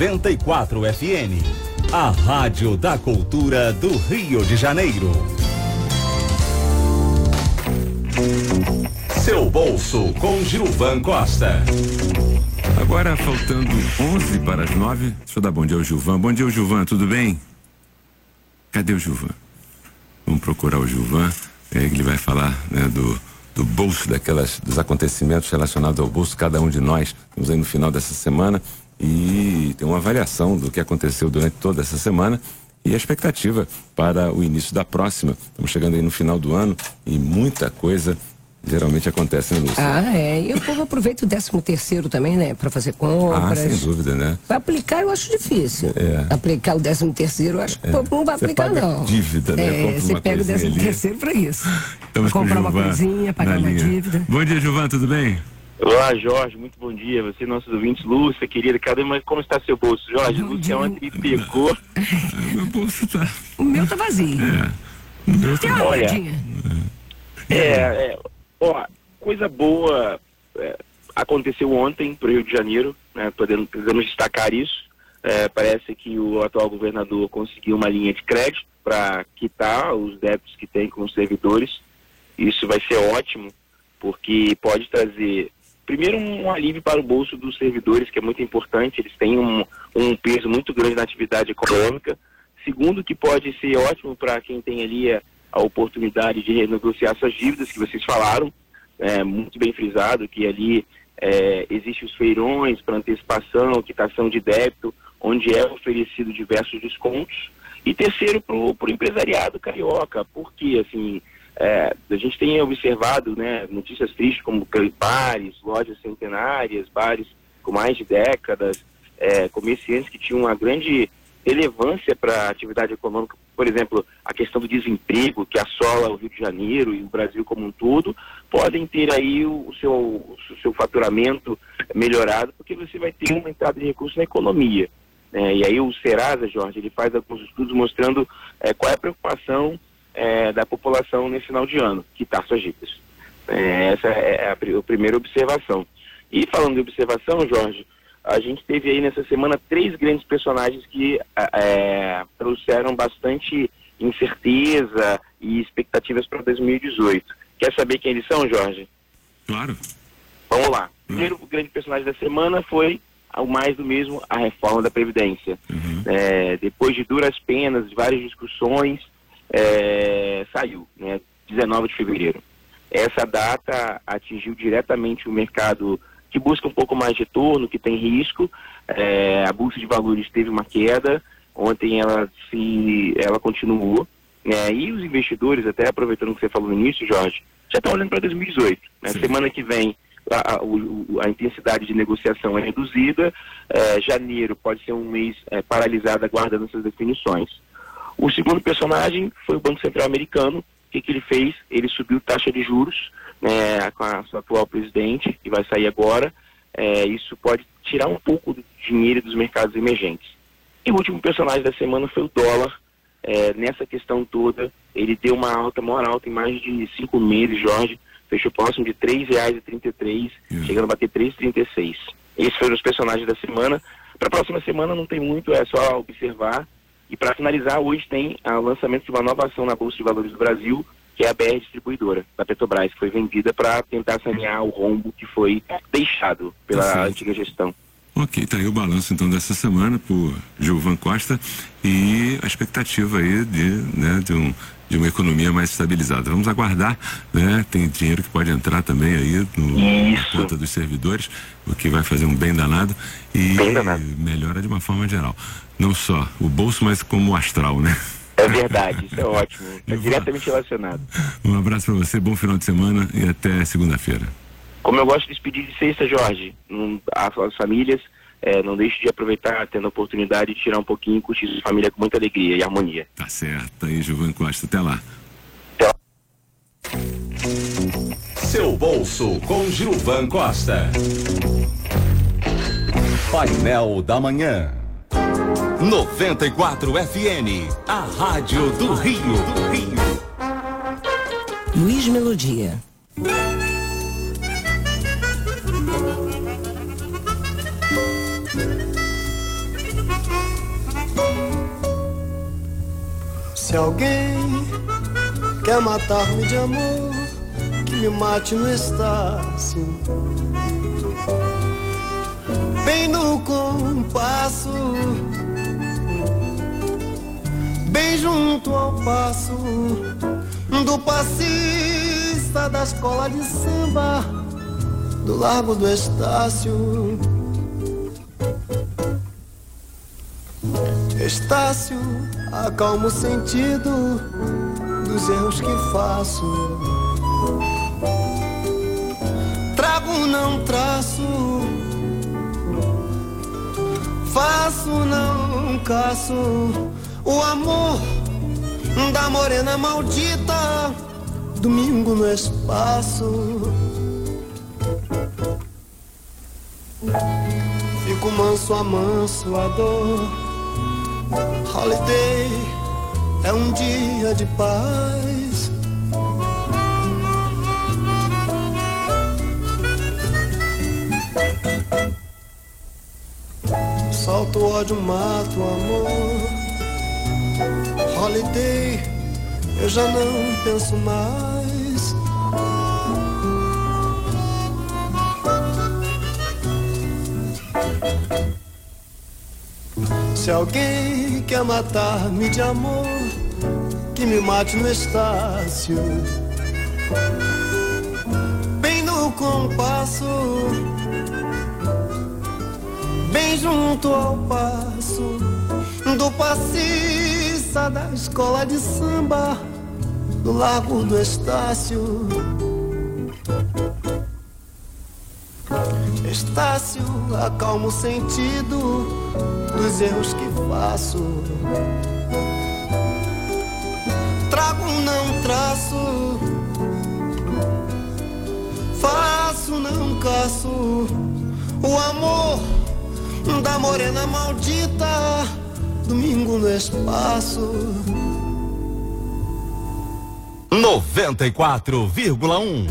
94 FM. A Rádio da Cultura do Rio de Janeiro. Seu bolso com Gilvan Costa. Agora faltando 11 para as 9. Deixa eu dar bom dia ao Gilvan. Bom dia, Gilvan, tudo bem? Cadê o Gilvan? Vamos procurar o Gilvan. É, ele vai falar né, do, do bolso, daquelas, dos acontecimentos relacionados ao bolso, cada um de nós. Estamos aí no final dessa semana e tem uma avaliação do que aconteceu durante toda essa semana e a expectativa para o início da próxima. Estamos chegando aí no final do ano e muita coisa geralmente acontece, né, Lúcia? Ah, é. E o povo aproveita o 13 terceiro também, né? Para fazer compras. Ah, sem dúvida, né? Vai aplicar, eu acho difícil. É. Aplicar o 13 terceiro, eu acho que o povo não vai Você aplicar, não. dívida, né? É, você pega o 13 terceiro para isso. Estamos comprar uma coisinha, pagar uma dívida. Bom dia, Gilvan, tudo bem? Olá, Jorge, muito bom dia. Você, nossos ouvintes, Lúcia, querida, cadê, mas como está seu bolso? Jorge, Lúcia ontem me pegou. Meu bolso tá. O meu tá vazio. É. O meu Tem tá. uma Olha. moedinha. É, é, ó, coisa boa é, aconteceu ontem pro Rio de Janeiro, né? Podemos, podemos destacar isso. É, parece que o atual governador conseguiu uma linha de crédito para quitar os débitos que tem com os servidores. Isso vai ser ótimo, porque pode trazer, primeiro, um alívio para o bolso dos servidores, que é muito importante, eles têm um, um peso muito grande na atividade econômica. Segundo, que pode ser ótimo para quem tem ali a, a oportunidade de renegociar suas dívidas, que vocês falaram, é, muito bem frisado, que ali é, existem os feirões para antecipação, quitação de débito, onde é oferecido diversos descontos. E terceiro, para o empresariado carioca, porque assim, é, a gente tem observado né, notícias tristes como bares, lojas centenárias, bares com mais de décadas, é, comerciantes que tinham uma grande relevância para a atividade econômica, por exemplo, a questão do desemprego que assola o Rio de Janeiro e o Brasil como um todo, podem ter aí o, seu, o seu faturamento melhorado, porque você vai ter uma entrada de recursos na economia. né? e aí o Serasa, Jorge, ele faz alguns estudos mostrando eh, qual é a preocupação eh, da população nesse final de ano, quitar suas dívidas. Eh, essa é a, pri- a primeira observação. E falando de observação, Jorge, a gente teve aí nessa semana três grandes personagens que eh, trouxeram bastante incerteza e expectativas para 2018. Quer saber quem eles são, Jorge? Claro. Vamos lá. O primeiro grande personagem da semana foi o mais do mesmo, a reforma da Previdência. Uhum. É, depois de duras penas, várias discussões, é, saiu, né, 19 de fevereiro. Essa data atingiu diretamente o mercado que busca um pouco mais de retorno, que tem risco. É, a Bolsa de Valores teve uma queda, ontem ela, se, ela continuou. né, e os investidores, até aproveitando o que você falou no início, Jorge, já estão olhando para 2018. Né? Semana que vem a, a- a intensidade de negociação é reduzida, é, janeiro pode ser um mês é, paralisado aguardando essas definições. O segundo personagem foi o Banco Central Americano. O que, que ele fez? Ele subiu taxa de juros né, com a sua atual presidente, que vai sair agora. É, isso pode tirar um pouco do dinheiro dos mercados emergentes. E o último personagem da semana foi o dólar. É, nessa questão toda, ele deu uma alta, maior alta em mais de cinco meses, Jorge. Fechou próximo de R$ 3,33, Hum. chegando a bater R$ 3,36. Esses foram os personagens da semana. Para a próxima semana não tem muito, é só observar. E para finalizar, hoje tem ah, o lançamento de uma nova ação na Bolsa de Valores do Brasil, que é a BR Distribuidora, da Petrobras, que foi vendida para tentar sanear o rombo que foi deixado pela Tá antiga gestão. Ok, tá aí o balanço então dessa semana por Gilvan Costa e a expectativa aí de, né, de, um, de uma economia mais estabilizada. Vamos aguardar, né? Tem dinheiro que pode entrar também aí no, na conta dos servidores, o que vai fazer um bem danado e Bem danado. melhora de uma forma geral. Não só o bolso, mas como o astral, né? É verdade, isso é ótimo. Está diretamente relacionado. Um abraço para você, bom final de semana e até segunda-feira. Como eu gosto de despedir de sexta, Jorge, as famílias, eh, não deixe de aproveitar, tendo a oportunidade de tirar um pouquinho e curtir sua família com muita alegria e harmonia. Tá certo, aí Gilvan Costa, até lá. Seu bolso com Gilvan Costa. Painel da Manhã. 94 FN. A Rádio do Rio. Do Rio. Luiz Melodia. Se alguém quer matar-me de amor, que me mate no Estácio. Bem no compasso, bem junto ao passo do passista da escola de samba, do Largo do Estácio. Estácio, acalma o sentido dos erros que faço. Trago, não traço. Faço, não caço. O amor da morena maldita. Domingo no espaço. Fico manso a manso a dor Holiday é um dia de paz. Solto ódio, mato amor. Holiday, eu já não penso mais. Se alguém quer matar-me de amor, que me mate no Estácio. Bem no compasso, bem junto ao passo do passista da escola de samba, do Largo do Estácio. Estácio, acalma o sentido dos erros que faço. Trago, não traço. Faço, não caço. O amor da morena maldita. Domingo no espaço. 94,1